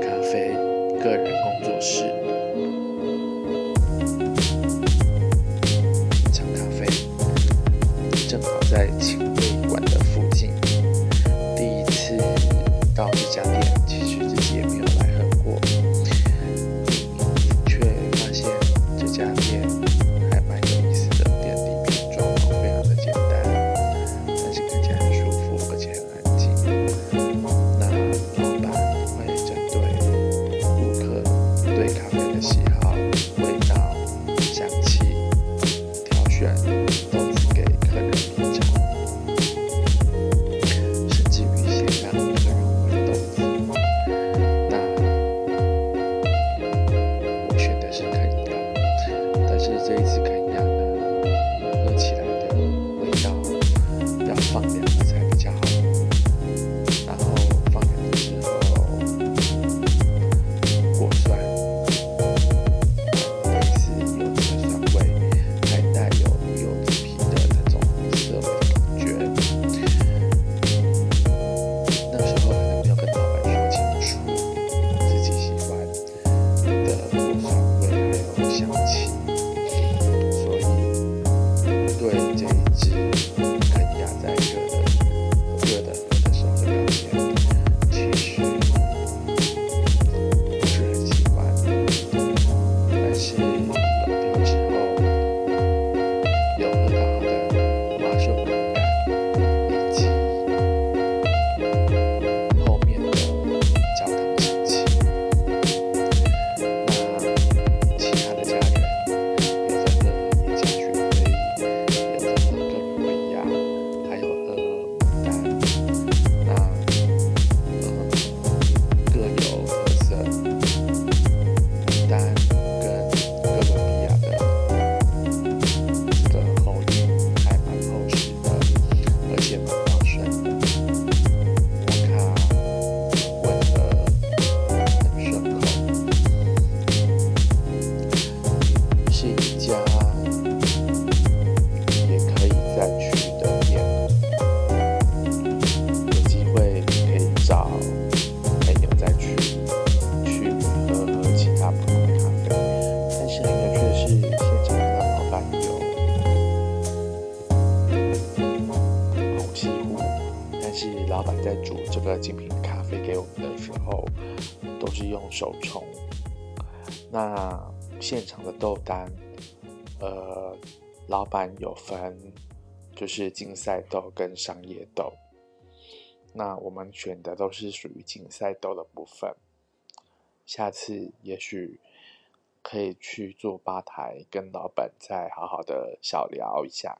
咖啡个人工作室。品咖啡正好在轻轨馆的附近。第一次到这家店对咖啡的喜好味道香气挑选豆子给客人品尝甚至于先让客人闻豆子那我选的是肯亚但是这一次肯亚 special. 是老板在煮这个精品咖啡给我们的时候，都是用手冲。那现场的豆单，呃，老板有分，就是竞赛豆跟商业豆。那我们选的都是属于竞赛豆的部分，下次也许可以去坐吧台，跟老板再好好的小聊一下。